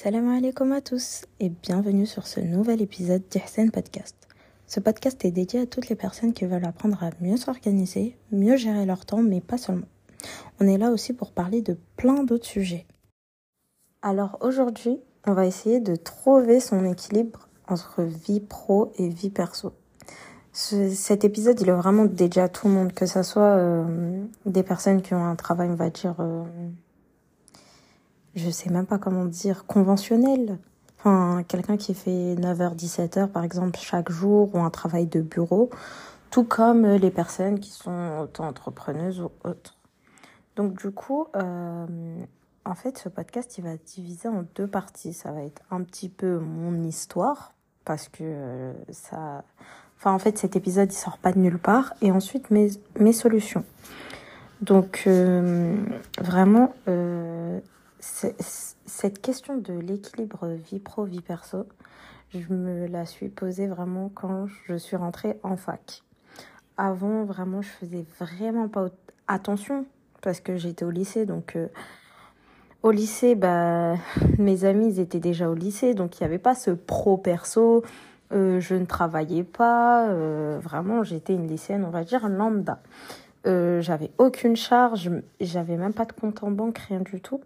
Salam alaikum à tous et bienvenue sur ce nouvel épisode d'Ihsen Podcast. Ce podcast est dédié à toutes les personnes qui veulent apprendre à mieux s'organiser, mieux gérer leur temps, mais pas seulement. On est là aussi pour parler de plein d'autres sujets. Alors aujourd'hui, on va essayer de trouver son équilibre entre vie pro et vie perso. cet épisode, il est vraiment dédié à tout le monde, que ce soit euh, des personnes qui ont un travail, on va dire, euh, je sais même pas comment dire, conventionnel. Enfin, quelqu'un qui fait 9h, 17h par exemple chaque jour ou un travail de bureau, tout comme les personnes qui sont auto-entrepreneuses ou autres. Donc du coup, euh, en fait, ce podcast, il va être divisé en deux parties. Ça va être un petit peu mon histoire, parce que euh, ça... Enfin, en fait, cet épisode, il sort pas de nulle part. Et ensuite, mes, mes solutions. Donc, euh, vraiment, cette question de l'équilibre vie pro, vie perso, je me la suis posée vraiment quand je suis rentrée en fac. Avant, vraiment, je faisais vraiment pas attention parce que j'étais au lycée. Donc, euh, au lycée, bah, mes amis étaient déjà au lycée. Donc, il n'y avait pas ce pro-perso. Euh, je ne travaillais pas. Euh, vraiment, j'étais une lycéenne, on va dire, lambda. j'avais aucune charge. J'avais même pas de compte en banque, rien du tout.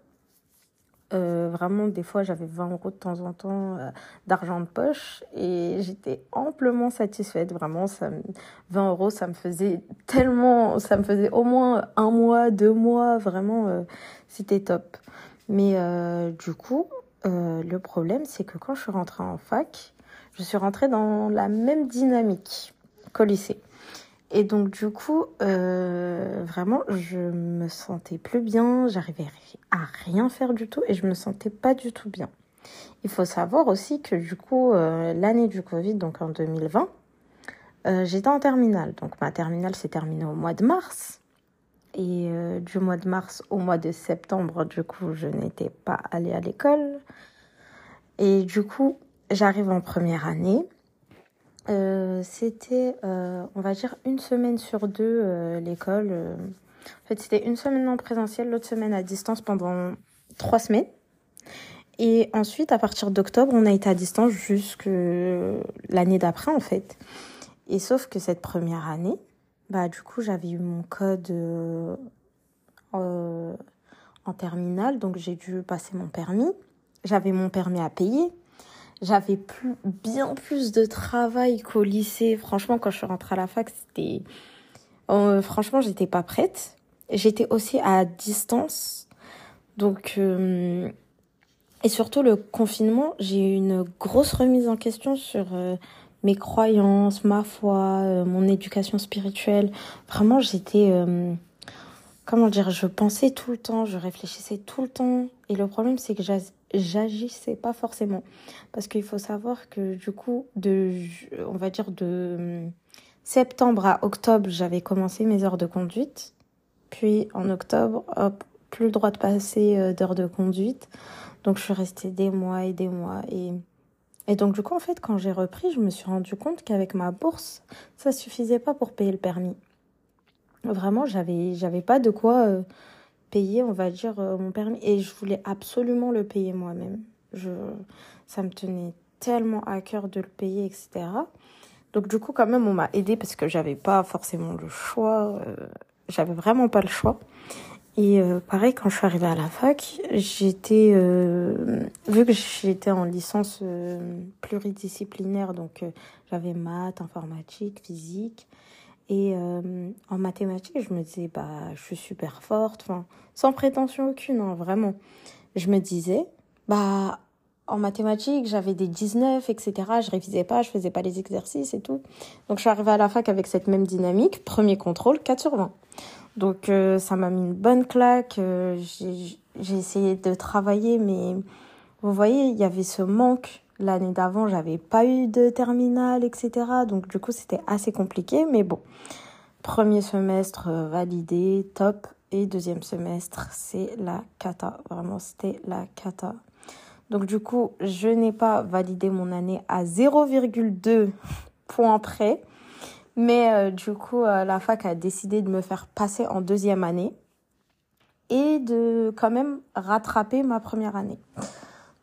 Euh, vraiment, des fois, j'avais 20 euros de temps en temps euh, d'argent de poche et j'étais amplement satisfaite. Vraiment, ça 20 euros, ça me faisait tellement, ça me faisait au moins un mois, deux mois. Vraiment, euh, c'était top. Mais du coup, le problème, c'est que quand je suis rentrée en fac, je suis rentrée dans la même dynamique qu'au lycée. Et donc du coup, euh, vraiment, je me sentais plus bien, j'arrivais à rien faire du tout et je me sentais pas du tout bien. Il faut savoir aussi que du coup, euh, l'année du Covid, donc en 2020, euh, j'étais en terminale. Donc ma terminale s'est terminée au mois de mars. Et du mois de mars au mois de septembre, du coup, je n'étais pas allée à l'école. Et du coup, j'arrive en première année. Euh, c'était, euh, on va dire, une semaine sur deux euh, l'école. En fait, c'était une semaine en présentiel, l'autre semaine à distance pendant trois semaines. Et ensuite, à partir d'octobre, on a été à distance jusque l'année d'après, en fait. Et sauf que cette première année, bah, du coup, j'avais eu mon code en terminale, donc j'ai dû passer mon permis. J'avais mon permis à payer. J'avais plus, bien plus de travail qu'au lycée. Franchement, quand je suis rentrée à la fac, c'était... Euh, franchement, j'étais pas prête. J'étais aussi à distance. Donc... Euh, et surtout, le confinement, j'ai eu une grosse remise en question sur euh, mes croyances, ma foi, mon éducation spirituelle. Vraiment, j'étais comment dire, je pensais tout le temps, je réfléchissais tout le temps. Et le problème, c'est que j'agissais pas forcément. Parce qu'il faut savoir que du coup, de, on va dire de hum, septembre à octobre, j'avais commencé mes heures de conduite. Puis en octobre, hop, plus le droit de passer euh, d'heures de conduite. Donc je suis restée des mois et des mois. Et, et donc du coup, en fait, quand j'ai repris, je me suis rendu compte qu'avec ma bourse, ça suffisait pas pour payer le permis. Vraiment, j'avais, j'avais pas de quoi euh, payer, on va dire, euh, mon permis. Et je voulais absolument le payer moi-même. Je, ça me tenait tellement à cœur de le payer, etc. Donc du coup, quand même, on m'a aidé parce que j'avais pas forcément le choix. Euh, j'avais vraiment pas le choix. Et pareil, quand je suis arrivée à la fac, j'étais, vu que j'étais en licence pluridisciplinaire, donc j'avais maths, informatique, physique, et euh, en mathématiques, je me disais, bah, je suis super forte, enfin, sans prétention aucune, hein, vraiment. Je me disais, bah, en mathématiques, j'avais des 19, etc. Je révisais pas, je faisais pas les exercices et tout. Donc, je suis arrivée à la fac avec cette même dynamique. Premier contrôle, 4 sur 20. Donc, euh, ça m'a mis une bonne claque. Euh, j'ai essayé de travailler, mais vous voyez, il y avait ce manque L'année d'avant, j'avais pas eu de terminale, etc. Donc du coup, c'était assez compliqué. Mais bon, premier semestre euh, validé, top. Et deuxième semestre, c'est la cata. Vraiment, c'était la cata. Donc du coup, je n'ai pas validé mon année à 0,2 points près. Mais euh, du coup, euh, la fac a décidé de me faire passer en deuxième année et de quand même rattraper ma première année.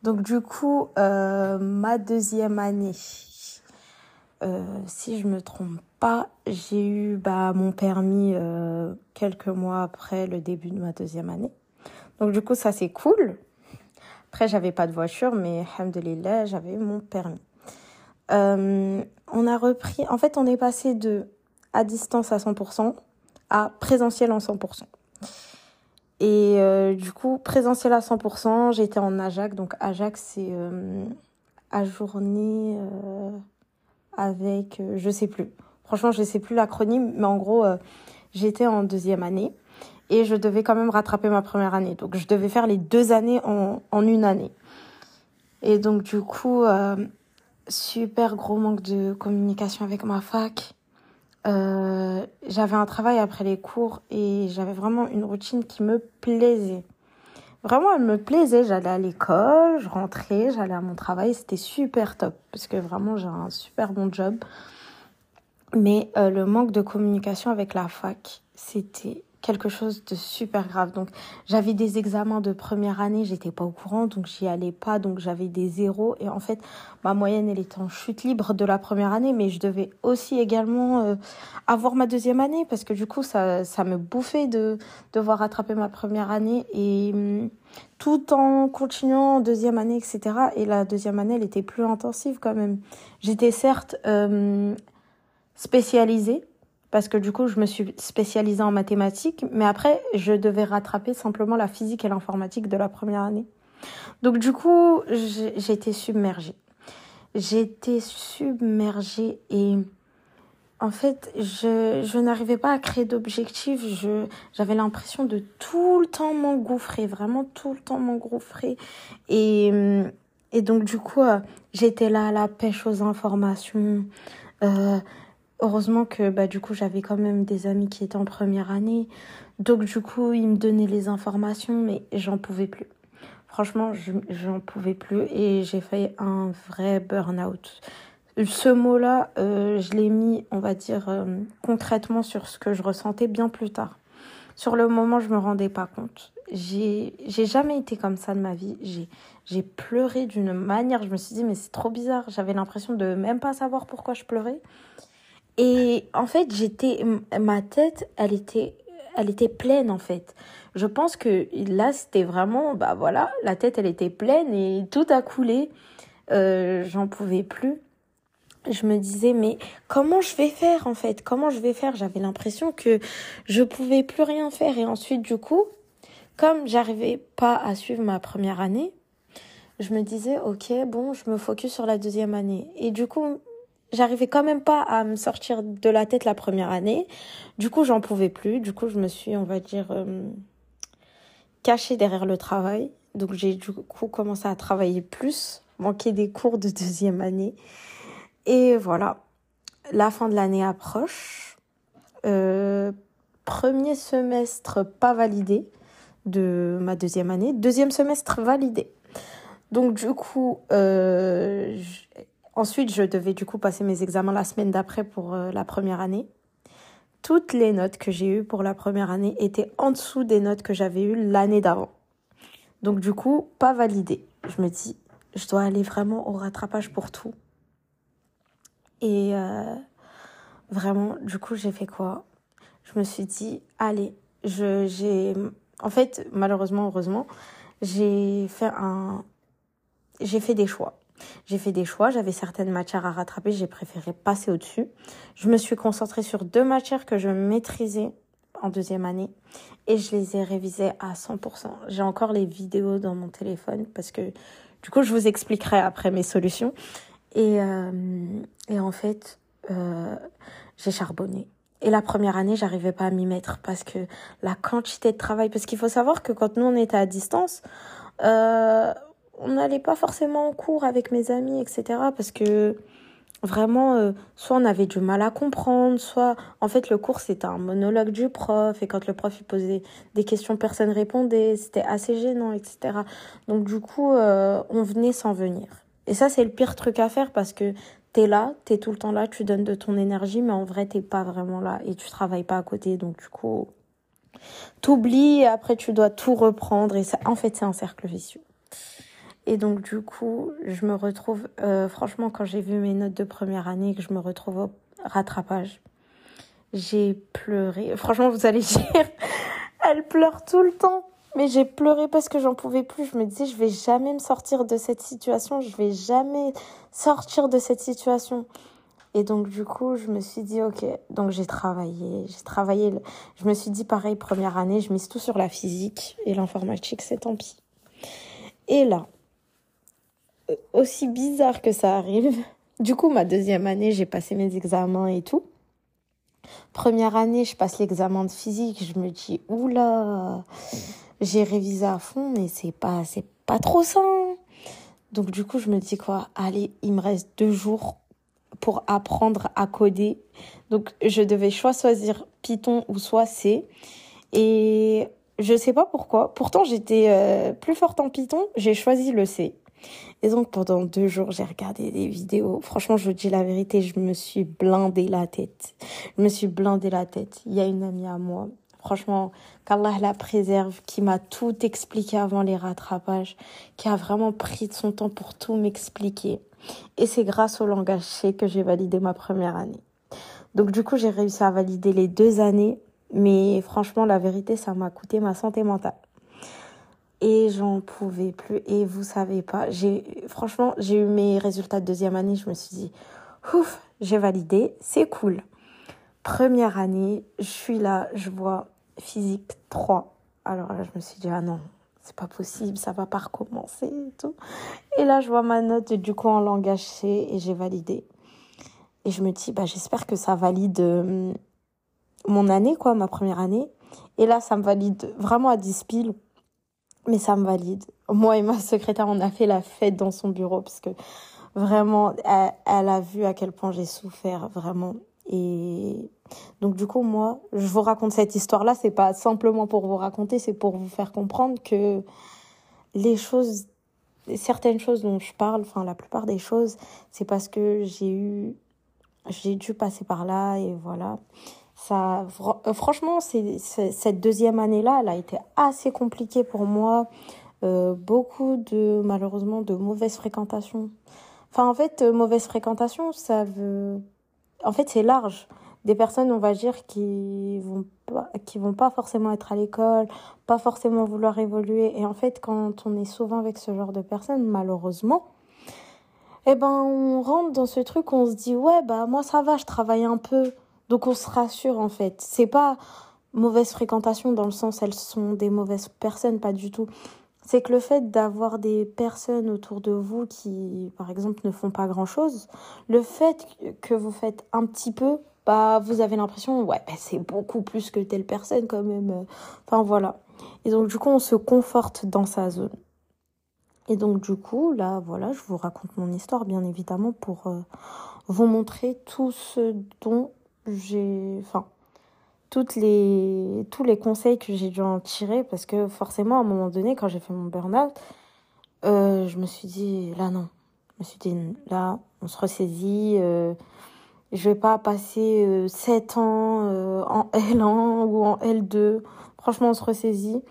Donc du coup, euh, ma deuxième année, euh, si je me trompe pas, j'ai eu bah, mon permis euh, quelques mois après le début de ma deuxième année. Donc du coup, ça c'est cool. Après, j'avais pas de voiture, mais alhamdoulilah, j'avais mon permis. On a repris, en fait, on est passé de à distance à 100% à présentiel en 100%. Et euh, du coup, présentiel à 100%, j'étais en Ajax. Donc Ajax, c'est euh, ajourné euh, avec, euh, je sais plus. Franchement, je sais plus l'acronyme, mais en gros, euh, j'étais en deuxième année et je devais quand même rattraper ma première année. Donc je devais faire les deux années en, en une année. Et donc du coup, euh, super gros manque de communication avec ma fac. Euh, j'avais un travail après les cours et j'avais vraiment une routine qui me plaisait. Vraiment, elle me plaisait. J'allais à l'école, je rentrais, j'allais à mon travail. C'était super top parce que vraiment, j'ai un super bon job. Mais euh, le manque de communication avec la fac, c'était quelque chose de super grave. Donc, j'avais des examens de première année, j'étais pas au courant, donc j'y allais pas, donc j'avais des zéros. Et en fait, ma moyenne, elle était en chute libre de la première année, mais je devais aussi également euh, avoir ma deuxième année, parce que du coup, ça, ça me bouffait de devoir rattraper ma première année, et hum, tout en continuant en deuxième année, etc. Et la deuxième année, elle était plus intensive quand même. J'étais certes euh, spécialisée, parce que du coup, je me suis spécialisée en mathématiques, mais après, je devais rattraper simplement la physique et l'informatique de la première année. Donc du coup, j'ai été submergée. J'étais submergée et en fait, je, je n'arrivais pas à créer d'objectifs. Je, j'avais l'impression de tout le temps m'engouffrer, vraiment tout le temps m'engouffrer. Et, et donc du coup, euh, j'étais là à la pêche aux informations. Euh, heureusement que bah du coup j'avais quand même des amis qui étaient en première année. Donc du coup ils me donnaient les informations mais j'en pouvais plus. Franchement je j'en pouvais plus et j'ai fait un vrai burn-out. Ce mot-là euh, je l'ai mis on va dire euh, concrètement sur ce que je ressentais bien plus tard. Sur le moment je me rendais pas compte. J'ai jamais été comme ça de ma vie. J'ai pleuré d'une manière je me suis dit mais c'est trop bizarre. J'avais l'impression de même pas savoir pourquoi je pleurais et en fait, j'étais, ma tête, elle était, elle était pleine en fait. Je pense que là, c'était vraiment, bah voilà, la tête, elle était pleine et tout a coulé. Euh, j'en pouvais plus. Je me disais, mais comment je vais faire en fait? Comment je vais faire? J'avais l'impression que je pouvais plus rien faire. Et ensuite, du coup, comme j'arrivais pas à suivre ma première année, je me disais, ok, bon, je me focus sur la deuxième année. Et du coup, j'arrivais quand même pas à me sortir de la tête la première année. Du coup, j'en pouvais plus. Du coup, je me suis, on va dire, euh, cachée derrière le travail. Donc, j'ai du coup commencé à travailler plus, manquer des cours de deuxième année. Et voilà, la fin de l'année approche. Euh, premier semestre pas validé de ma deuxième année. Deuxième semestre validé. Donc, du coup, euh, Ensuite, je devais du coup passer mes examens la semaine d'après pour euh, la première année. Toutes les notes que j'ai eues pour la première année étaient en dessous des notes que j'avais eues l'année d'avant. Donc du coup, pas validé. Je me dis, je dois aller vraiment au rattrapage pour tout. Et euh, vraiment, du coup, j'ai fait quoi? Je me suis dit, allez, je, j'ai, en fait, malheureusement, heureusement, j'ai fait un, j'ai fait des choix. J'ai fait des choix, j'avais certaines matières à rattraper, j'ai préféré passer au-dessus. Je me suis concentrée sur deux matières que je maîtrisais en deuxième année et je les ai révisées à 100%. J'ai encore les vidéos dans mon téléphone parce que du coup, je vous expliquerai après mes solutions. Et, euh, et en fait, euh, j'ai charbonné. Et la première année, j'arrivais pas à m'y mettre parce que la quantité de travail, parce qu'il faut savoir que quand nous on était à distance, euh, on n'allait pas forcément en cours avec mes amis, etc. Parce que vraiment, euh, soit on avait du mal à comprendre, soit en fait le cours c'était un monologue du prof et quand le prof il posait des questions, personne répondait, c'était assez gênant, etc. Donc du coup, euh, on venait sans venir. Et ça c'est le pire truc à faire parce que t'es là, t'es tout le temps là, tu donnes de ton énergie, mais en vrai t'es pas vraiment là et tu travailles pas à côté, donc du coup t'oublies et après tu dois tout reprendre et ça, en fait c'est un cercle vicieux. Et donc, du coup, je me retrouve, euh, franchement, quand j'ai vu mes notes de première année, que je me retrouve au rattrapage, j'ai pleuré. Franchement, vous allez dire, elle pleure tout le temps. Mais j'ai pleuré parce que j'en pouvais plus. Je me disais, je vais jamais me sortir de cette situation. Je vais jamais sortir de cette situation. Et donc, du coup, je me suis dit, OK. Donc, j'ai travaillé. J'ai travaillé. Je me suis dit, pareil, première année, je mise tout sur la physique. Et l'informatique, c'est tant pis. Et là, aussi bizarre que ça arrive, du coup, ma deuxième année, j'ai passé mes examens et tout. Première année, je passe l'examen de physique, je me dis, oula, j'ai révisé à fond, mais c'est pas, c'est pas trop ça. Donc, du coup, je me dis quoi, allez, il me reste deux jours pour apprendre à coder. Donc, je devais choisir Python ou soit C. Et je sais pas pourquoi. Pourtant, j'étais euh, plus forte en Python. J'ai choisi le C. Et donc pendant deux jours, j'ai regardé des vidéos. Franchement, je vous dis la vérité, je me suis blindé la tête. Je me suis blindé la tête. Il y a une amie à moi, franchement, qu'Allah la préserve, qui m'a tout expliqué avant les rattrapages, qui a vraiment pris de son temps pour tout m'expliquer. Et c'est grâce au langage C que j'ai validé ma première année. Donc du coup, j'ai réussi à valider les deux années, mais franchement, la vérité, ça m'a coûté ma santé mentale et j'en pouvais plus et vous savez pas j'ai franchement j'ai eu mes résultats de deuxième année je me suis dit ouf j'ai validé c'est cool. Première année je suis là je vois physique 3 alors là je me suis dit ah non c'est pas possible ça va pas recommencer et tout. Et là je vois ma note du coup en langage C et j'ai validé. Et je me dis bah j'espère que ça valide euh, mon année quoi ma première année. Et là ça me valide vraiment à 10 piles mais ça me valide. Moi et ma secrétaire, on a fait la fête dans son bureau parce que vraiment, elle, a vu à quel point j'ai souffert, vraiment. Et donc du coup, moi, je vous raconte cette histoire-là. C'est pas simplement pour vous raconter, c'est pour vous faire comprendre que les choses, certaines choses dont je parle, enfin la plupart des choses, c'est parce que j'ai eu, j'ai dû passer par là et voilà. Ça, euh, franchement, c'est, cette deuxième année-là, elle a été assez compliquée pour moi. Euh, beaucoup de, malheureusement, de mauvaises fréquentations. Enfin, en fait, euh, mauvaise fréquentation, ça veut, en fait, c'est large. Des personnes, on va dire, qui vont pas, qui vont pas forcément être à l'école, pas forcément vouloir évoluer. Et en fait, quand on est souvent avec ce genre de personnes, malheureusement, eh ben, on rentre dans ce truc, on se dit, ouais, bah, moi, ça va, je travaille un peu. Donc on se rassure en fait. C'est pas mauvaise fréquentation dans le sens elles sont des mauvaises personnes, pas du tout. C'est que le fait d'avoir des personnes autour de vous qui, par exemple, ne font pas grand-chose, le fait que vous faites un petit peu, bah, vous avez l'impression, ouais, bah, c'est beaucoup plus que telle personne quand même. Enfin voilà. Et donc du coup, on se conforte dans sa zone. Et donc du coup, là, voilà, je vous raconte mon histoire, bien évidemment, pour euh, vous montrer tout ce dont j'ai, enfin, toutes les, tous les conseils que j'ai dû en tirer parce que forcément, à un moment donné, quand j'ai fait mon burn-out, euh, je me suis dit, là, non. Je me suis dit, là, on se ressaisit. Euh, je vais pas passer euh, 7 ans euh, en L1 ou en L2. Franchement, on se ressaisit.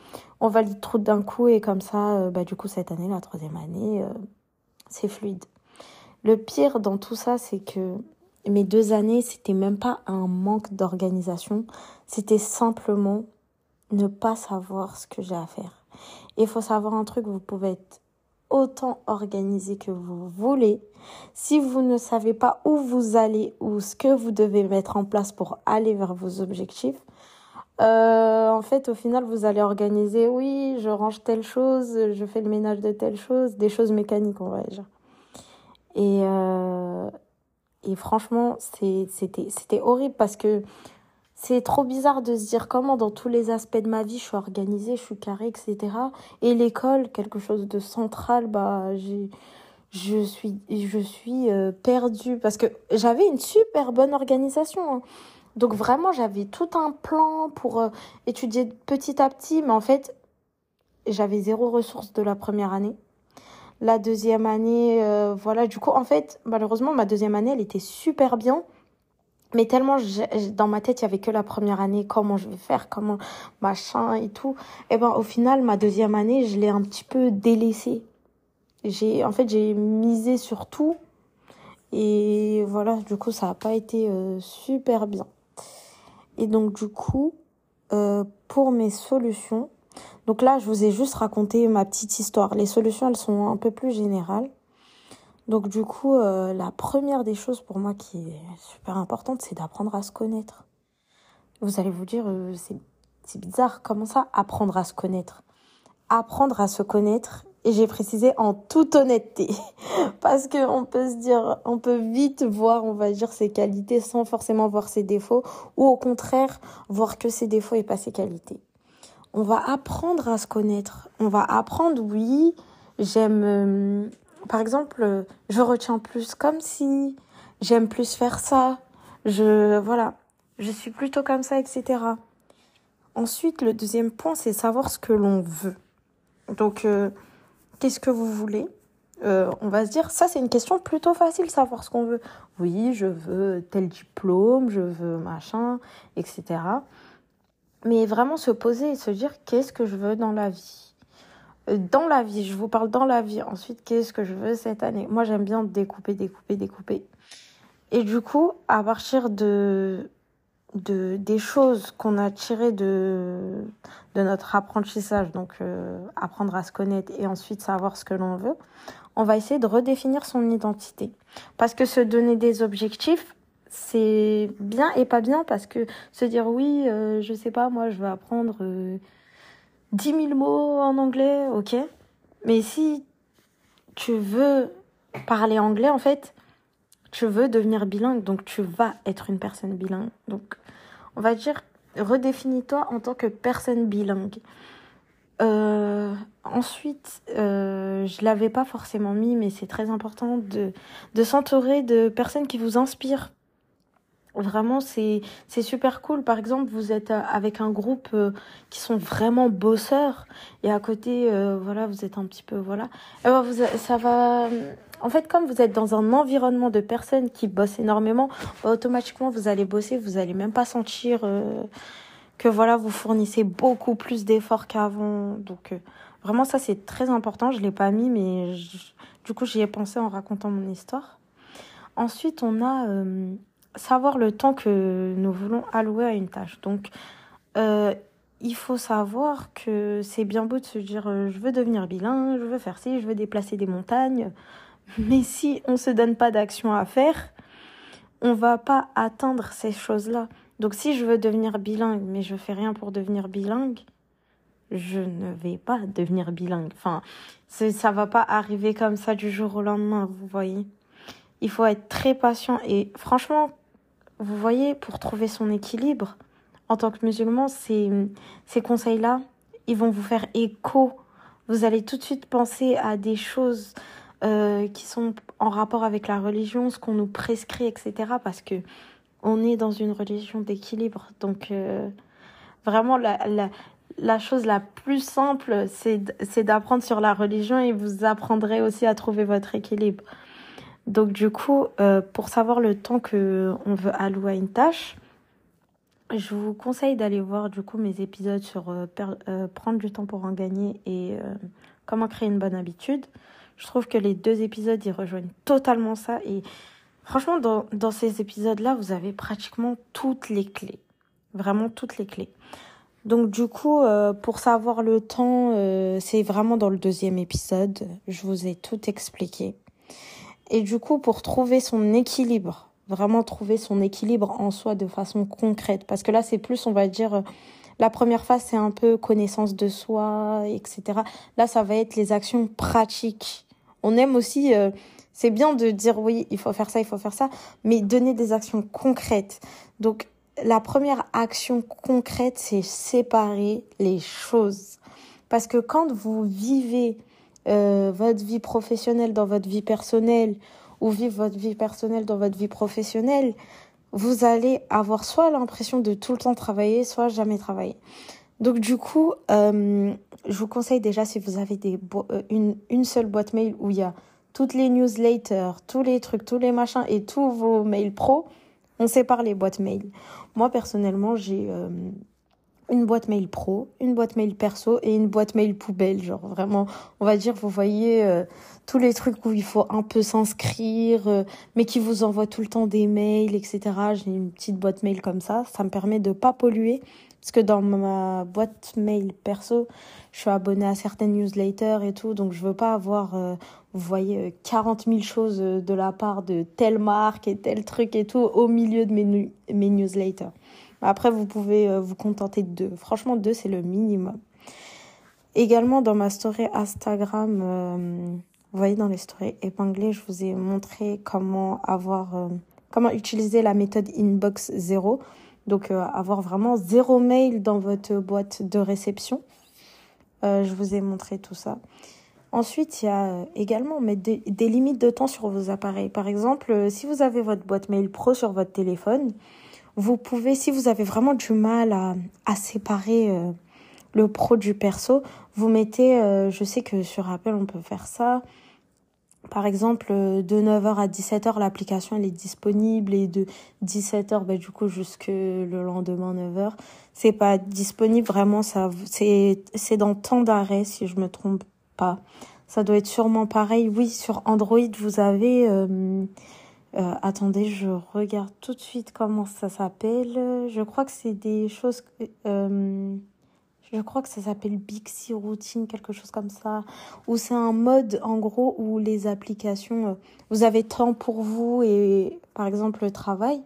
On valide trop d'un coup et comme ça, euh, bah, du coup, cette année, la troisième année, c'est fluide. Le pire dans tout ça, c'est que mes deux années, c'était même pas un manque d'organisation, c'était simplement ne pas savoir ce que j'ai à faire. Il faut savoir un truc, vous pouvez être autant organisé que vous voulez. Si vous ne savez pas où vous allez ou ce que vous devez mettre en place pour aller vers vos objectifs, euh, en fait, au final, vous allez organiser, oui, je range telle chose, je fais le ménage de telle chose, des choses mécaniques, on va dire. Et, euh, et franchement, c'était, horrible parce que c'est trop bizarre de se dire comment dans tous les aspects de ma vie je suis organisée, je suis carrée, etc. Et l'école, quelque chose de central, bah, j'ai, je suis, je suis euh, perdue parce que j'avais une super bonne organisation. Hein. Donc vraiment, j'avais tout un plan pour euh, étudier petit à petit, mais en fait, j'avais zéro ressource de la première année. La deuxième année, euh, voilà, du coup, en fait, malheureusement, ma deuxième année, elle était super bien. Mais tellement dans ma tête, il y avait que la première année, comment je vais faire, comment machin et tout. Et ben au final, ma deuxième année, je l'ai un petit peu délaissée. j'ai en fait j'ai misé sur tout et voilà du coup ça n'a pas été euh, super bien et donc du coup euh, pour mes solutions donc là je vous ai juste raconté ma petite histoire. Les solutions elles sont un peu plus générales. Donc du coup euh, la première des choses pour moi qui est super importante c'est d'apprendre à se connaître. Vous allez vous dire c'est c'est bizarre comment ça apprendre à se connaître? Apprendre à se connaître et j'ai précisé en toute honnêteté. Parce que on peut se dire on peut vite voir on va dire ses qualités sans forcément voir ses défauts ou au contraire voir que ses défauts et pas ses qualités on va apprendre à se connaître on va apprendre oui j'aime euh, par exemple je retiens plus comme si j'aime plus faire ça je voilà je suis plutôt comme ça etc ensuite le deuxième point c'est savoir ce que l'on veut donc euh, qu'est-ce que vous voulez? Euh, on va se dire, ça c'est une question plutôt facile, savoir ce qu'on veut. Oui, je veux tel diplôme, je veux machin, etc. Mais vraiment se poser et se dire, qu'est-ce que je veux dans la vie? Euh, Dans la vie, je vous parle dans la vie. Ensuite, qu'est-ce que je veux cette année? Moi j'aime bien découper, découper, découper. Et du coup, à partir de de des choses qu'on a tirées de de notre apprentissage donc euh, apprendre à se connaître et ensuite savoir ce que l'on veut on va essayer de redéfinir son identité parce que se donner des objectifs c'est bien et pas bien parce que se dire oui euh, je sais pas moi je veux apprendre euh, 10 000 mots en anglais ok mais si tu veux parler anglais en fait tu veux devenir bilingue, donc tu vas être une personne bilingue. Donc, on va dire, redéfinis-toi en tant que personne bilingue. Euh, ensuite, euh, je l'avais pas forcément mis, mais c'est très important de, de s'entourer de personnes qui vous inspirent. Vraiment, c'est super cool. Par exemple, vous êtes avec un groupe euh, qui sont vraiment bosseurs et à côté, euh, voilà, vous êtes un petit peu, voilà. Et ben vous, ça va en fait, comme vous êtes dans un environnement de personnes qui bossent énormément, automatiquement vous allez bosser, vous allez même pas sentir euh, que voilà, vous fournissez beaucoup plus d'efforts qu'avant. Donc euh, vraiment ça c'est très important, je l'ai pas mis mais du coup j'y ai pensé en racontant mon histoire. Ensuite, on a euh, savoir le temps que nous voulons allouer à une tâche. Donc il faut savoir que c'est bien beau de se dire je veux devenir bilingue, je veux faire ci, je veux déplacer des montagnes. Mais si on se donne pas d'action à faire, on va pas atteindre ces choses-là. Donc si je veux devenir bilingue, mais je fais rien pour devenir bilingue, je ne vais pas devenir bilingue. Enfin, ça va pas arriver comme ça du jour au lendemain, vous voyez. Il faut être très patient et franchement, vous voyez, pour trouver son équilibre, en tant que musulman, ces, ces conseils-là, ils vont vous faire écho. Vous allez tout de suite penser à des choses euh, qui sont en rapport avec la religion, ce qu'on nous prescrit, etc. Parce que on est dans une religion d'équilibre. Donc euh, vraiment la, la, la chose la plus simple, c'est d'apprendre sur la religion et vous apprendrez aussi à trouver votre équilibre. Donc du coup, euh, pour savoir le temps que on veut allouer à une tâche, je vous conseille d'aller voir du coup mes épisodes sur euh, euh, prendre du temps pour en gagner et comment créer une bonne habitude. Je trouve que les deux épisodes, ils rejoignent totalement ça. Et franchement, dans, ces épisodes-là, vous avez pratiquement toutes les clés. Vraiment toutes les clés. Donc du coup, euh, pour savoir le temps, euh, c'est vraiment dans le deuxième épisode. Je vous ai tout expliqué. Et du coup, pour trouver son équilibre, vraiment trouver son équilibre en soi de façon concrète, parce que là, c'est plus, on va dire, la première phase, c'est un peu connaissance de soi, etc. Là, ça va être les actions pratiques on aime aussi, euh, c'est bien de dire oui, il faut faire ça, il faut faire ça, mais donner des actions concrètes. Donc, la première action concrète, c'est séparer les choses. Parce que quand vous vivez euh, votre vie professionnelle dans votre vie personnelle ou vivre votre vie personnelle dans votre vie professionnelle, vous allez avoir soit l'impression de tout le temps travailler, soit jamais travailler. Donc du coup, euh, je vous conseille déjà si vous avez des euh, une, une seule boîte mail où il y a toutes les newsletters, tous les trucs, tous les machins et tous vos mails pro, on sépare les boîtes mail. Moi personnellement, j'ai euh, une boîte mail pro, une boîte mail perso et une boîte mail poubelle. Genre vraiment, on va dire, vous voyez euh, tous les trucs où il faut un peu s'inscrire, euh, mais qui vous envoient tout le temps des mails, etc. J'ai une petite boîte mail comme ça. Ça me permet de pas polluer. Parce que dans ma boîte mail perso, je suis abonnée à certaines newsletters et tout, donc je veux pas avoir, euh, vous voyez, 40 000 choses de la part de telle marque et tel truc et tout au milieu de mes, mes newsletters. Après, vous pouvez euh, vous contenter de deux. Franchement, deux, c'est le minimum. Également, dans ma story Instagram, euh, vous voyez dans les stories épinglées, je vous ai montré comment avoir, euh, comment utiliser la méthode inbox zéro. Donc, avoir vraiment zéro mail dans votre boîte de réception. je vous ai montré tout ça. Ensuite, il y a également mettre des, des, limites de temps sur vos appareils. Par exemple, si vous avez votre boîte mail pro sur votre téléphone, vous pouvez, si vous avez vraiment du mal à, à séparer euh, le pro du perso, vous mettez, euh, je sais que sur Apple on peut faire ça. Par exemple, euh, de 9h à 17h, l'application elle est disponible et de 17h, bah, du coup, jusque le lendemain 9h, c'est pas disponible vraiment, ça, c'est, c'est dans temps d'arrêt si je me trompe pas. Ça doit être sûrement pareil. Oui, sur Android, vous avez, attendez, je regarde tout de suite comment ça s'appelle. Je crois que c'est des choses. Euh, je crois que ça s'appelle Bixi Routine, quelque chose comme ça. Ou c'est un mode, en gros, où les applications. Euh, vous avez temps pour vous et, par exemple, le travail.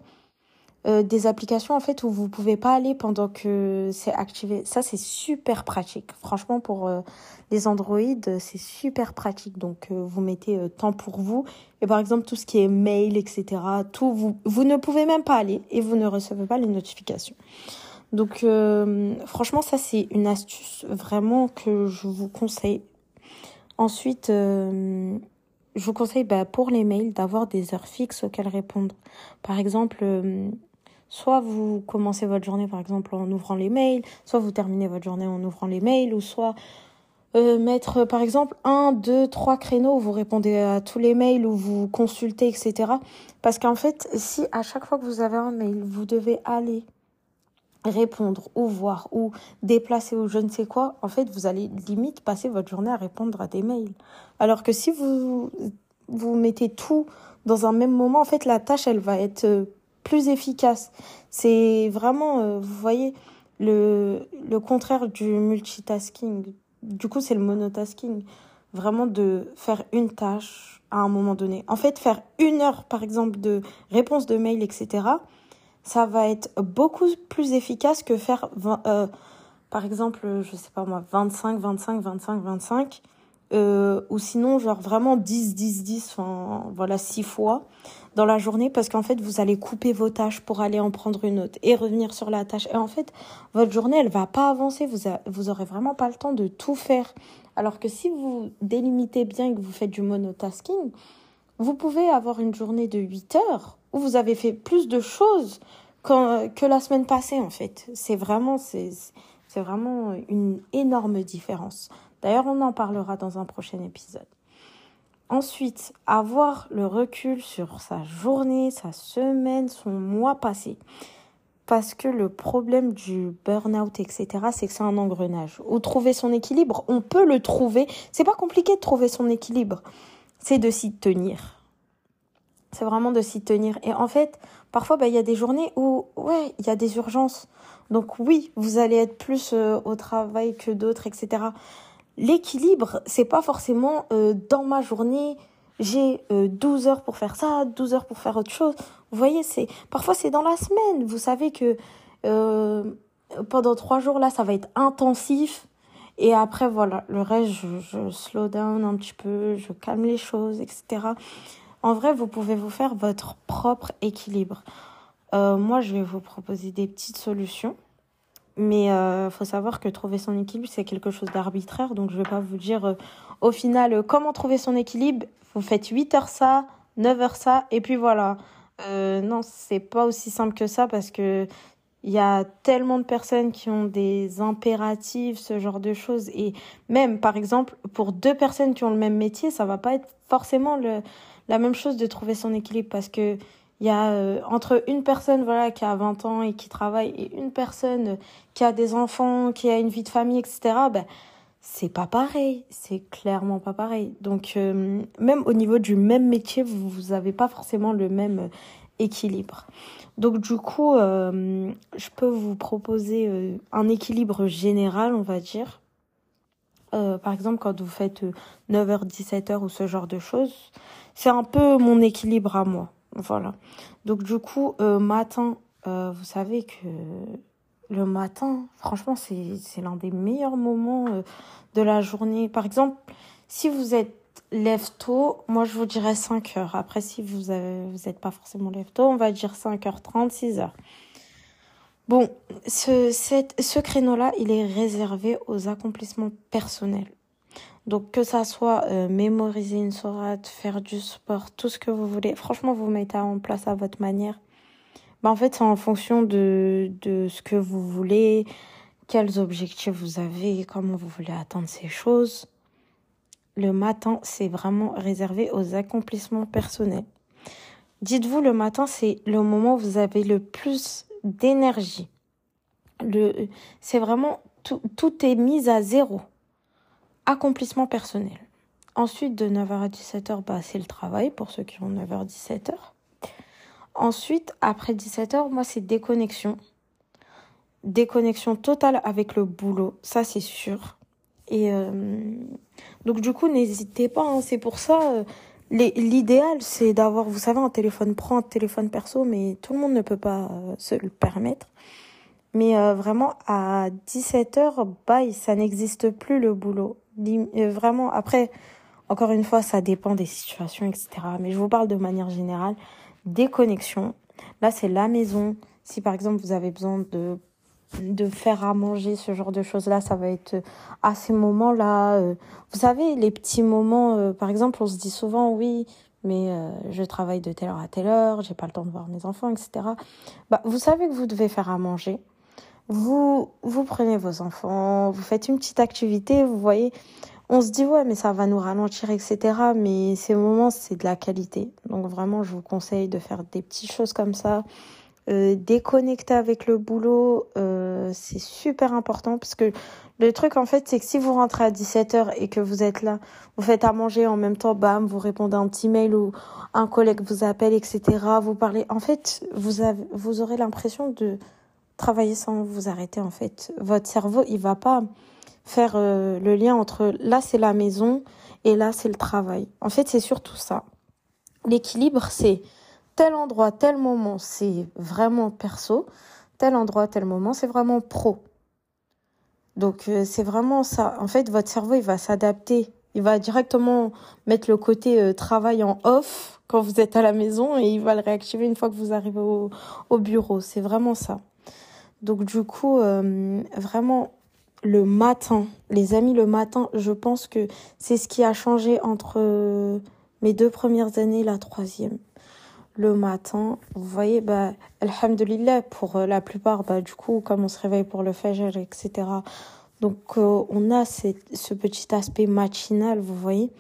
Euh, des applications en fait où vous pouvez pas aller pendant que c'est activé. Ça c'est super pratique. Franchement pour euh, les Android c'est super pratique. Donc euh, vous mettez temps pour vous et par exemple tout ce qui est mail etc. Tout vous vous ne pouvez même pas aller et vous ne recevez pas les notifications. Donc franchement ça c'est une astuce vraiment que je vous conseille. Ensuite je vous conseille bah, pour les mails d'avoir des heures fixes auxquelles répondre. Par exemple, Soit vous commencez votre journée par exemple en ouvrant les mails, soit vous terminez votre journée en ouvrant les mails, ou soit euh, mettre par exemple un, deux, trois créneaux où vous répondez à tous les mails, ou vous consultez, etc. Parce qu'en fait, si à chaque fois que vous avez un mail, vous devez aller répondre ou voir ou déplacer ou je ne sais quoi, en fait, vous allez limite passer votre journée à répondre à des mails. Alors que si vous vous mettez tout dans un même moment, en fait, la tâche, elle va être euh, plus efficace. C'est vraiment, euh, vous voyez, le, le contraire du multitasking. Du coup, c'est le monotasking. Vraiment de faire une tâche à un moment donné. En fait, faire une heure, par exemple, de réponse de mail, etc., ça va être beaucoup plus efficace que faire, euh, par exemple, je sais pas moi, 25, 25, 25, 25 euh, ou sinon genre vraiment 10 10 10 enfin voilà six fois dans la journée parce qu'en fait vous allez couper vos tâches pour aller en prendre une autre et revenir sur la tâche. Et en fait votre journée elle va pas avancer. Vous vous aurez vraiment pas le temps de tout faire. Alors que si vous délimitez bien et que vous faites du monotasking vous pouvez avoir une journée de 8 heures où vous avez fait plus de choses que la semaine passée en fait. C'est vraiment c'est vraiment une énorme différence. D'ailleurs, on en parlera dans un prochain épisode. Ensuite, avoir le recul sur sa journée, sa semaine, son mois passé. Parce que le problème du burn-out, etc., c'est que c'est un engrenage. Ou trouver son équilibre, on peut le trouver. C'est pas compliqué de trouver son équilibre. C'est de s'y tenir. C'est vraiment de s'y tenir. Et en fait, parfois, bah, il y a des journées où, ouais, il y a des urgences. Donc oui, vous allez être plus euh, au travail que d'autres, etc l'équilibre, c'est pas forcément euh, dans ma journée, j'ai 12 euh, heures pour faire ça, 12 heures pour faire autre chose. Vous voyez, c'est parfois c'est dans la semaine. Vous savez que euh, pendant trois jours là, ça va être intensif. Et après, voilà, le reste, je, je slow down un petit peu, je calme les choses, etc. En vrai, vous pouvez vous faire votre propre équilibre. moi, je vais vous proposer des petites solutions. Mais euh, faut savoir que trouver son équilibre, c'est quelque chose d'arbitraire. Donc, je ne vais pas vous dire euh, au final euh, comment trouver son équilibre. Vous faites 8 heures ça, 9 heures ça, et puis voilà. Euh, non, c'est pas aussi simple que ça parce que il y a tellement de personnes qui ont des impératifs, ce genre de choses. Et même, par exemple, pour deux personnes qui ont le même métier, ça va pas être forcément le, la même chose de trouver son équilibre parce que Il y a euh, entre une personne voilà qui a 20 ans et qui travaille et une personne qui a des enfants, qui a une vie de famille, etc. Ben c'est pas pareil, c'est clairement pas pareil. Donc euh, même au niveau du même métier, vous vous avez pas forcément le même équilibre. Donc du coup, euh, je peux vous proposer un équilibre général, on va dire. par exemple, quand vous faites 9h, 17h ou ce genre de choses, c'est un peu mon équilibre à moi. Voilà. Donc du coup, euh, matin, euh, vous savez que le matin, franchement, c'est l'un des meilleurs moments euh, de la journée. Par exemple, si vous êtes lève tôt, moi je vous dirais 5 heures. Après, si vous n'êtes pas forcément lève tôt, on va dire 5h30, 6h. Bon, ce, ce créneau-là, il est réservé aux accomplissements personnels. Donc que ça soit euh, mémoriser une sourate, faire du sport, tout ce que vous voulez, franchement vous mettez en place à votre manière. Bah, en fait c'est en fonction de, de ce que vous voulez, quels objectifs vous avez, comment vous voulez atteindre ces choses. Le matin c'est vraiment réservé aux accomplissements personnels. Dites-vous le matin c'est le moment où vous avez le plus d'énergie. Le, c'est vraiment tout, tout est mis à zéro accomplissement personnel. Ensuite, de 9h à 17h, bah, c'est le travail pour ceux qui ont 9h, 17h. Ensuite, après 17h, moi, c'est déconnexion. Déconnexion totale avec le boulot, ça c'est sûr. Et euh, donc du coup, n'hésitez pas, hein, c'est pour ça, euh, l'idéal c'est d'avoir, vous savez, un téléphone pro, un téléphone perso, mais tout le monde ne peut pas euh, se le permettre. Mais vraiment, à 17h, bye, ça n'existe plus le boulot. Euh, vraiment, après, encore une fois, ça dépend des situations, etc. Mais je vous parle de manière générale. Déconnexion. Là, c'est la maison. Si par exemple, vous avez besoin de, de faire à manger, ce genre de choses-là, ça va être à ces moments-là. Euh, vous savez, les petits moments, euh, par exemple, on se dit souvent, oui, mais je travaille de telle heure à telle heure, j'ai pas le temps de voir mes enfants, etc. Bah, vous savez que vous devez faire à manger vous, vous prenez vos enfants, vous faites une petite activité, vous voyez, on se dit ouais mais ça va nous ralentir etc mais ces moments c'est de la qualité. Donc vraiment je vous conseille de faire des petites choses comme ça. Euh, déconnecter avec le boulot euh, c'est super important parce que le truc en fait c'est que si vous rentrez à 17h et que vous êtes là vous faites à manger en même temps bam vous répondez à un petit mail ou un collègue vous appelle etc vous parlez. En fait vous avez vous aurez l'impression de travailler sans vous arrêter en fait. Votre cerveau, il va pas faire euh, le lien entre là c'est la maison et là c'est le travail. En fait, c'est surtout ça. L'équilibre, c'est tel endroit, tel moment, c'est vraiment perso, tel endroit, tel moment, c'est vraiment pro. Donc euh, c'est vraiment ça. En fait, votre cerveau, il va s'adapter. Il va directement mettre le côté euh, travail en off quand vous êtes à la maison et il va le réactiver une fois que vous arrivez au, au bureau. C'est vraiment ça. Donc du coup, euh, vraiment le matin, les amis, le matin, je pense que c'est ce qui a changé entre euh, mes deux premières années et la troisième. Le matin, vous voyez, bah, alhamdulillah, pour euh, la plupart, bah, du coup, comme on se réveille pour le fajr, etc. Donc, on a ce petit aspect matinal, vous voyez.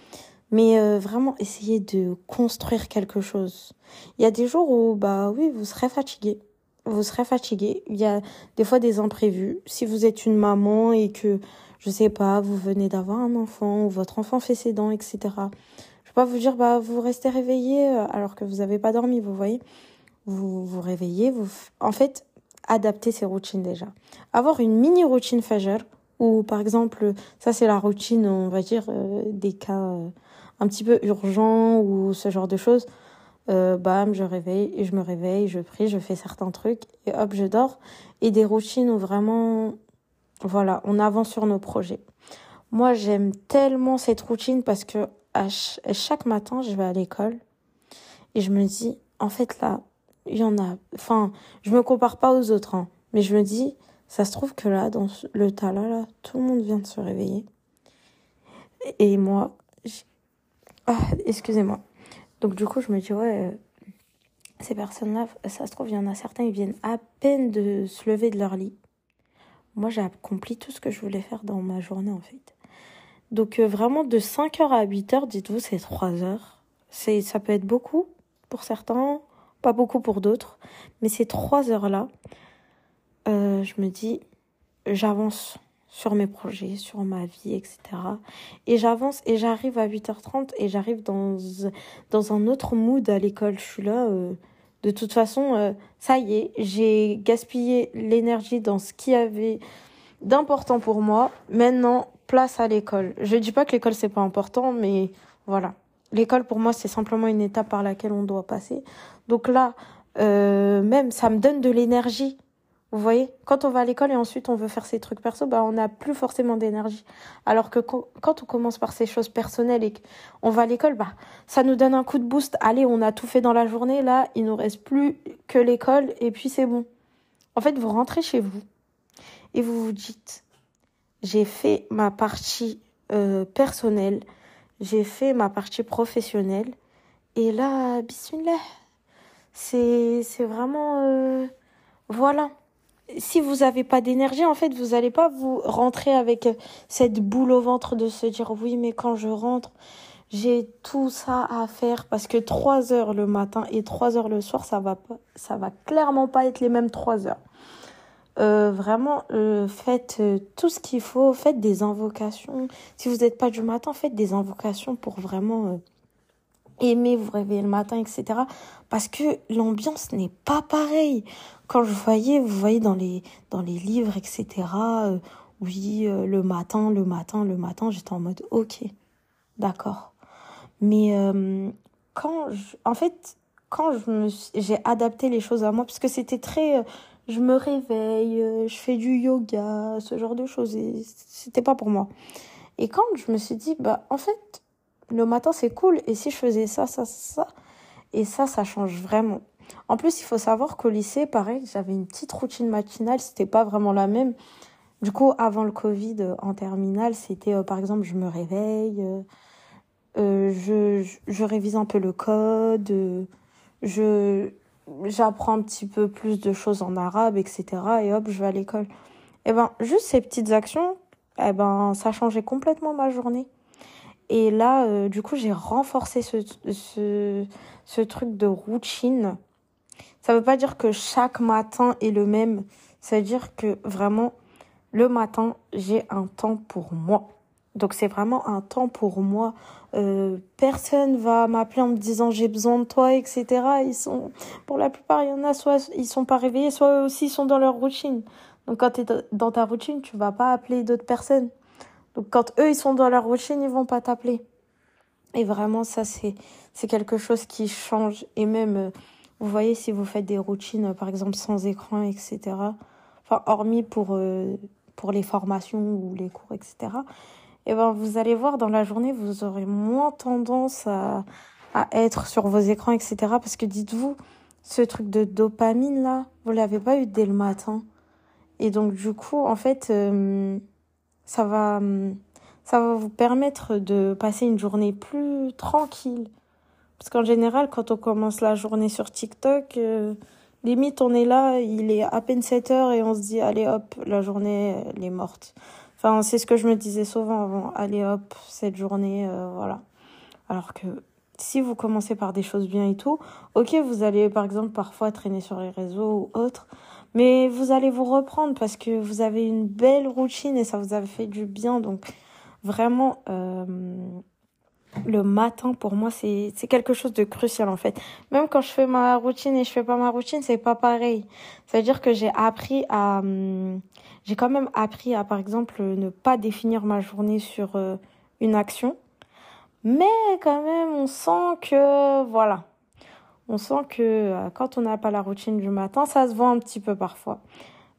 Mais vraiment, essayer de construire quelque chose. Il y a des jours où, bah oui, vous serez fatigué vous serez fatigué. Il y a des fois des imprévus. Si vous êtes une maman et que, je sais pas, vous venez d'avoir un enfant ou votre enfant fait ses dents, etc. Je vais pas vous dire, bah, vous restez réveillé euh, alors que vous avez pas dormi, vous voyez. Vous vous réveillez, vous, en fait, adapter ses routines déjà. Avoir une mini routine Fajr ou par exemple, ça c'est la routine, on va dire, euh, des cas euh, un petit peu urgents ou ce genre de choses euh, bam, je réveille, et je me réveille, je prie, je fais certains trucs et hop, je dors. Et des routines où vraiment, voilà, on avance sur nos projets. Moi, j'aime tellement cette routine parce que à chaque matin, je vais à l'école et je me dis, en fait, là, il y en a, enfin, je me compare pas aux autres, hein, mais je me dis, ça se trouve que là, dans le tas là, là, tout le monde vient de se réveiller. Et moi, ah, excusez-moi. Donc du coup, je me dis, ouais, euh, ces personnes-là, ça se trouve, il y en a certains, ils viennent à peine de se lever de leur lit. Moi, j'ai accompli tout ce que je voulais faire dans ma journée, en fait. Donc euh, vraiment, de 5h à 8h, dites-vous, c'est 3 heures. C'est, ça peut être beaucoup pour certains, pas beaucoup pour d'autres, mais ces trois heures-là, euh, je me dis, j'avance sur mes projets, sur ma vie, etc. Et j'avance et j'arrive à 8h30 et j'arrive dans, dans un autre mood à l'école. Je suis là. Euh, de toute façon, euh, ça y est, j'ai gaspillé l'énergie dans ce qui avait d'important pour moi. Maintenant, place à l'école. Je dis pas que l'école c'est pas important, mais voilà. L'école pour moi c'est simplement une étape par laquelle on doit passer. Donc là, euh, même ça me donne de l'énergie. Vous voyez, quand on va à l'école et ensuite on veut faire ses trucs perso, bah on n'a plus forcément d'énergie. Alors que quand on commence par ces choses personnelles et qu'on va à l'école, bah ça nous donne un coup de boost. Allez, on a tout fait dans la journée, là il nous reste plus que l'école et puis c'est bon. En fait, vous rentrez chez vous et vous vous dites j'ai fait ma partie euh, personnelle, j'ai fait ma partie professionnelle. Et là, bismillah, c'est, c'est vraiment... Euh, voilà. Si vous n'avez pas d'énergie, en fait, vous n'allez pas vous rentrer avec cette boule au ventre de se dire oui, mais quand je rentre, j'ai tout ça à faire parce que 3 heures le matin et 3 heures le soir, ça va pas, ça va clairement pas être les mêmes 3 heures. Euh, vraiment, euh, faites euh, tout ce qu'il faut, faites des invocations. Si vous n'êtes pas du matin, faites des invocations pour vraiment aimer vous réveiller le matin, etc. Parce que l'ambiance n'est pas pareille. Quand je voyais, vous voyez dans les, dans les livres, etc. oui, le matin, le matin, le matin, j'étais en mode ok, d'accord. Mais quand je, en fait, quand je j'ai adapté les choses à moi, parce que c'était très je me réveille, euh, je fais du yoga, ce genre de choses. Et c'était pas pour moi. Et quand je me suis dit, bah, en fait, le matin c'est cool. Et si je faisais ça, ça, ça, et ça, ça change vraiment. En plus, il faut savoir qu'au lycée, pareil, j'avais une petite routine matinale. C'était pas vraiment la même. Du coup, avant le Covid, euh, en terminale, c'était, euh, par exemple, je me réveille, je, je révise un peu le code, je, j'apprends un petit peu plus de choses en arabe, etc. Et hop, je vais à l'école. Et eh ben, juste ces petites actions, eh ben, ça changeait complètement ma journée. Et là, euh, du coup, j'ai renforcé ce, ce, truc de routine. Ça veut pas dire que chaque matin est le même. Ça veut dire que vraiment, le matin, j'ai un temps pour moi. Donc c'est vraiment un temps pour moi. Euh, personne va m'appeler en me disant j'ai besoin de toi, etc. Ils sont, pour la plupart, il y en a soit ils sont pas réveillés, soit eux aussi ils sont dans leur routine. Donc quand tu es dans ta routine, tu vas pas appeler d'autres personnes. Donc quand eux ils sont dans leur routine, ils vont pas t'appeler. Et vraiment ça c'est c'est quelque chose qui change. Et même euh, vous voyez si vous faites des routines par exemple sans écran, etc. Enfin hormis pour euh, pour les formations ou les cours, etc et eh ben vous allez voir dans la journée, vous aurez moins tendance à, à être sur vos écrans, etc. Parce que dites-vous, ce truc de dopamine là, vous l'avez pas eu dès le matin. Et donc du coup, en fait, euh, ça va, ça va vous permettre de passer une journée plus tranquille. Parce qu'en général, quand on commence la journée sur TikTok, euh, limite on est là, il est à peine 7 heures et on se dit allez hop, la journée elle est morte. Enfin, c'est ce que je me disais souvent avant. Allez hop, cette journée, euh, voilà. Alors que si vous commencez par des choses bien et tout, ok, vous allez par exemple parfois traîner sur les réseaux ou autre, mais vous allez vous reprendre parce que vous avez une belle routine et ça vous a fait du bien. Donc vraiment, euh, le matin pour moi c'est quelque chose de crucial en fait. Même quand je fais ma routine et je fais pas ma routine, c'est pas pareil. Ça veut dire que j'ai appris à hum, j'ai quand même appris à, par exemple, ne pas définir ma journée sur euh, une action. Mais quand même, on sent que, voilà, on sent que euh, quand on n'a pas la routine du matin, ça se voit un petit peu parfois.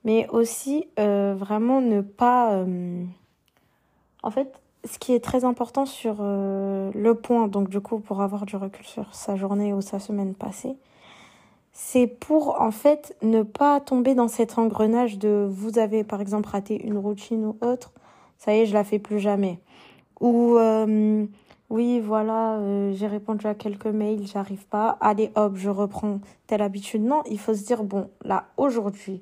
Mais aussi, euh, vraiment ne pas... En fait, ce qui est très important sur le point, donc du coup, pour avoir du recul sur sa journée ou sa semaine passée, c'est pour en fait ne pas tomber dans cet engrenage de vous avez par exemple raté une routine ou autre, ça y est, je la fais plus jamais. Ou euh, oui, voilà, euh, j'ai répondu à quelques mails, j'arrive pas. Allez, hop, je reprends telle habitude. Non, il faut se dire bon, là aujourd'hui,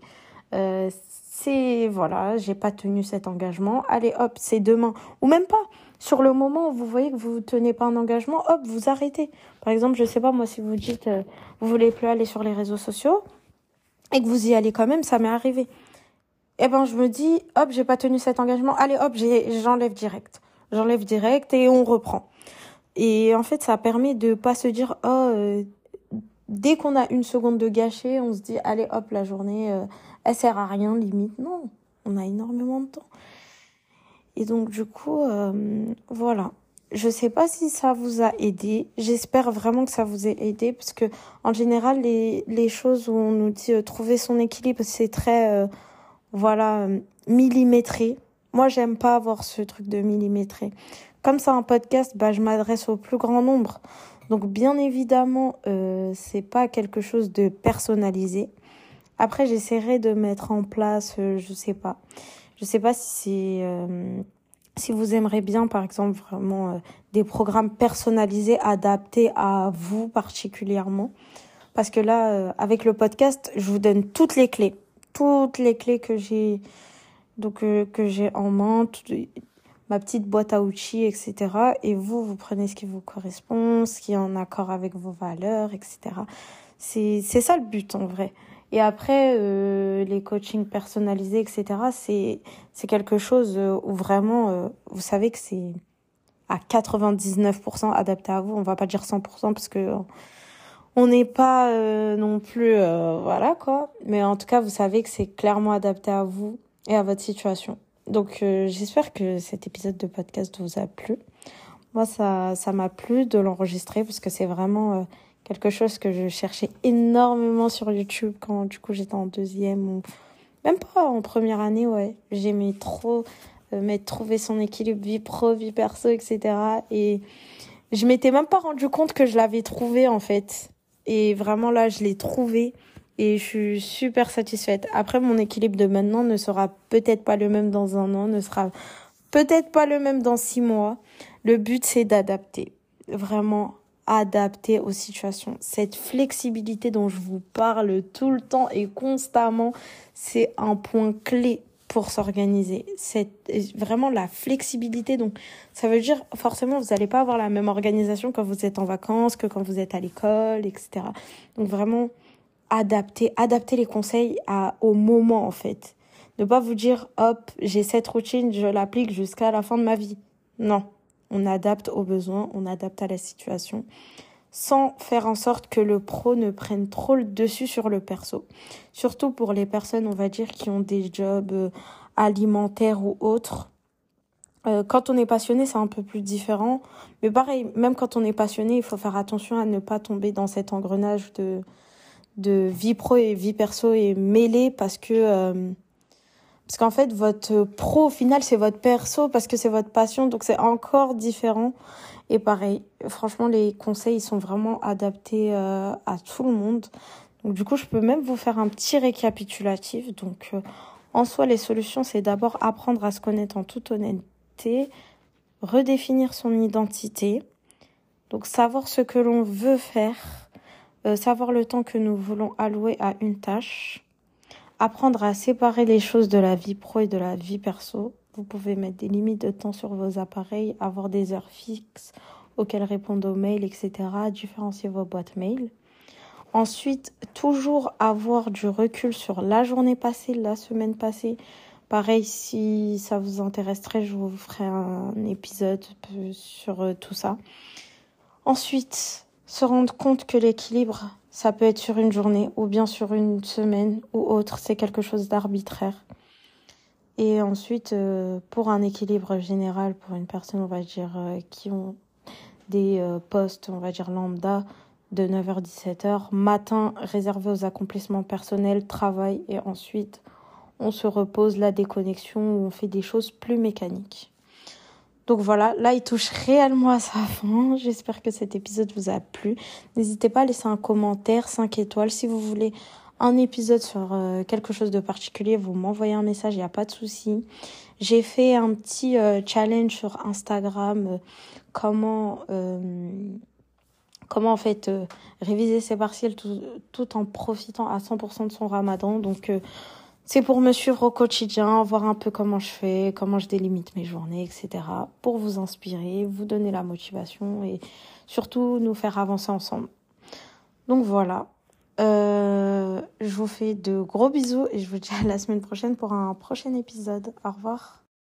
euh, c'est voilà, j'ai pas tenu cet engagement. Allez, hop, c'est demain ou même pas. sur le moment où vous voyez que vous tenez pas un engagement, hop, vous arrêtez. Par exemple, je sais pas, moi, si vous dites, euh, vous voulez plus aller sur les réseaux sociaux et que vous y allez quand même, ça m'est arrivé. Eh ben, je me dis, hop, j'ai pas tenu cet engagement. Allez, hop, j'enlève direct. J'enlève direct et on reprend. Et en fait, ça permet de pas se dire, oh, euh, dès qu'on a une seconde de gâcher, on se dit, allez, hop, la journée, euh, elle sert à rien, limite. Non, on a énormément de temps. Et donc, du coup, euh, voilà. Je sais pas si ça vous a aidé. J'espère vraiment que ça vous a aidé parce que, en général, les, les choses où on nous dit trouver son équilibre, c'est très, voilà, millimétré. Moi, j'aime pas avoir ce truc de millimétré. Comme c'est un podcast, bah, je m'adresse au plus grand nombre. Donc, bien évidemment, euh, c'est pas quelque chose de personnalisé. Après, j'essaierai de mettre en place, euh, je sais pas. Je sais pas si c'est, euh, si vous aimeriez bien, par exemple, vraiment euh, des programmes personnalisés, adaptés à vous particulièrement. Parce que là, avec le podcast, je vous donne toutes les clés, toutes les clés que j'ai, donc que j'ai en main, ma petite boîte à outils, etc. Et vous, vous prenez ce qui vous correspond, ce qui est en accord avec vos valeurs, etc. C'est c'est ça le but en vrai. Et après, euh, les coachings personnalisés, etc. C'est c'est quelque chose euh, où vraiment, euh, vous savez que c'est à 99% adapté à vous. On va pas dire 100% parce que on n'est pas non plus voilà quoi. Mais en tout cas, vous savez que c'est clairement adapté à vous et à votre situation. Donc euh, j'espère que cet épisode de podcast vous a plu. Moi, ça ça m'a plu de l'enregistrer parce que c'est vraiment euh, quelque chose que je cherchais énormément sur YouTube quand du coup j'étais en deuxième ou même pas en première année, ouais. J'aimais trop euh, mettre trouver son équilibre vie pro, vie perso, etc. Et je m'étais même pas rendu compte que je l'avais trouvé en fait. Et vraiment là, je l'ai trouvé et je suis super satisfaite. Après, mon équilibre de maintenant ne sera peut-être pas le même dans un an, ne sera peut-être pas le même dans six mois. Le but, c'est d'adapter. Vraiment adapter aux situations. Cette flexibilité dont je vous parle tout le temps et constamment, c'est un point clé pour s'organiser. C'est vraiment la flexibilité. Donc, ça veut dire forcément, vous n'allez pas avoir la même organisation quand vous êtes en vacances que quand vous êtes à l'école, etc. Donc, vraiment, adapter, adapter les conseils à, au moment en fait. Ne pas vous dire, hop, j'ai cette routine, je l'applique jusqu'à la fin de ma vie. Non, on adapte aux besoins, on adapte à la situation, sans faire en sorte que le pro ne prenne trop le dessus sur le perso. Surtout pour les personnes, on va dire, qui ont des jobs euh, alimentaires ou autres. Euh, quand on est passionné, c'est un peu plus différent. Mais pareil, même quand on est passionné, il faut faire attention à ne pas tomber dans cet engrenage de de vie pro et vie perso est mêlée parce que euh, parce qu'en fait votre pro au final c'est votre perso parce que c'est votre passion donc c'est encore différent. Et pareil franchement les conseils ils sont vraiment adaptés euh, à tout le monde. Donc du coup je peux même vous faire un petit récapitulatif. Donc euh, en soi les solutions c'est d'abord apprendre à se connaître en toute honnêteté redéfinir son identité donc savoir ce que l'on veut faire euh, savoir le temps que nous voulons allouer à une tâche, apprendre à séparer les choses de la vie pro et de la vie perso. Vous pouvez mettre des limites de temps sur vos appareils, avoir des heures fixes auxquelles répondre aux mails, etc. Différencier vos boîtes mail. Ensuite, toujours avoir du recul sur la journée passée, la semaine passée. Pareil, si ça vous intéresserait, je vous ferai un épisode sur euh, tout ça. Ensuite, se rendre compte que l'équilibre, ça peut être sur une journée ou bien sur une semaine ou autre, c'est quelque chose d'arbitraire. Et ensuite, euh, pour un équilibre général, pour une personne, on va dire, euh, qui ont des euh, postes, on va dire, lambda, de 9h-17h, matin réservé aux accomplissements personnels, travail, et ensuite on se repose, la déconnexion, où on fait des choses plus mécaniques. Donc voilà, là il touche réellement à sa fin. J'espère que cet épisode vous a plu. N'hésitez pas à laisser un commentaire, 5 étoiles. Si vous voulez un épisode sur euh, quelque chose de particulier, vous m'envoyez un message, il n'y a pas de souci. J'ai fait un petit euh, challenge sur Instagram, euh, comment comment en fait réviser ses partiels tout, tout en profitant à 100% de son ramadan. Donc C'est pour me suivre au quotidien, voir un peu comment je fais, comment je délimite mes journées, etc. Pour vous inspirer, vous donner la motivation et surtout nous faire avancer ensemble. Donc voilà. Euh, je vous fais de gros bisous et je vous dis à la semaine prochaine pour un prochain épisode. Au revoir.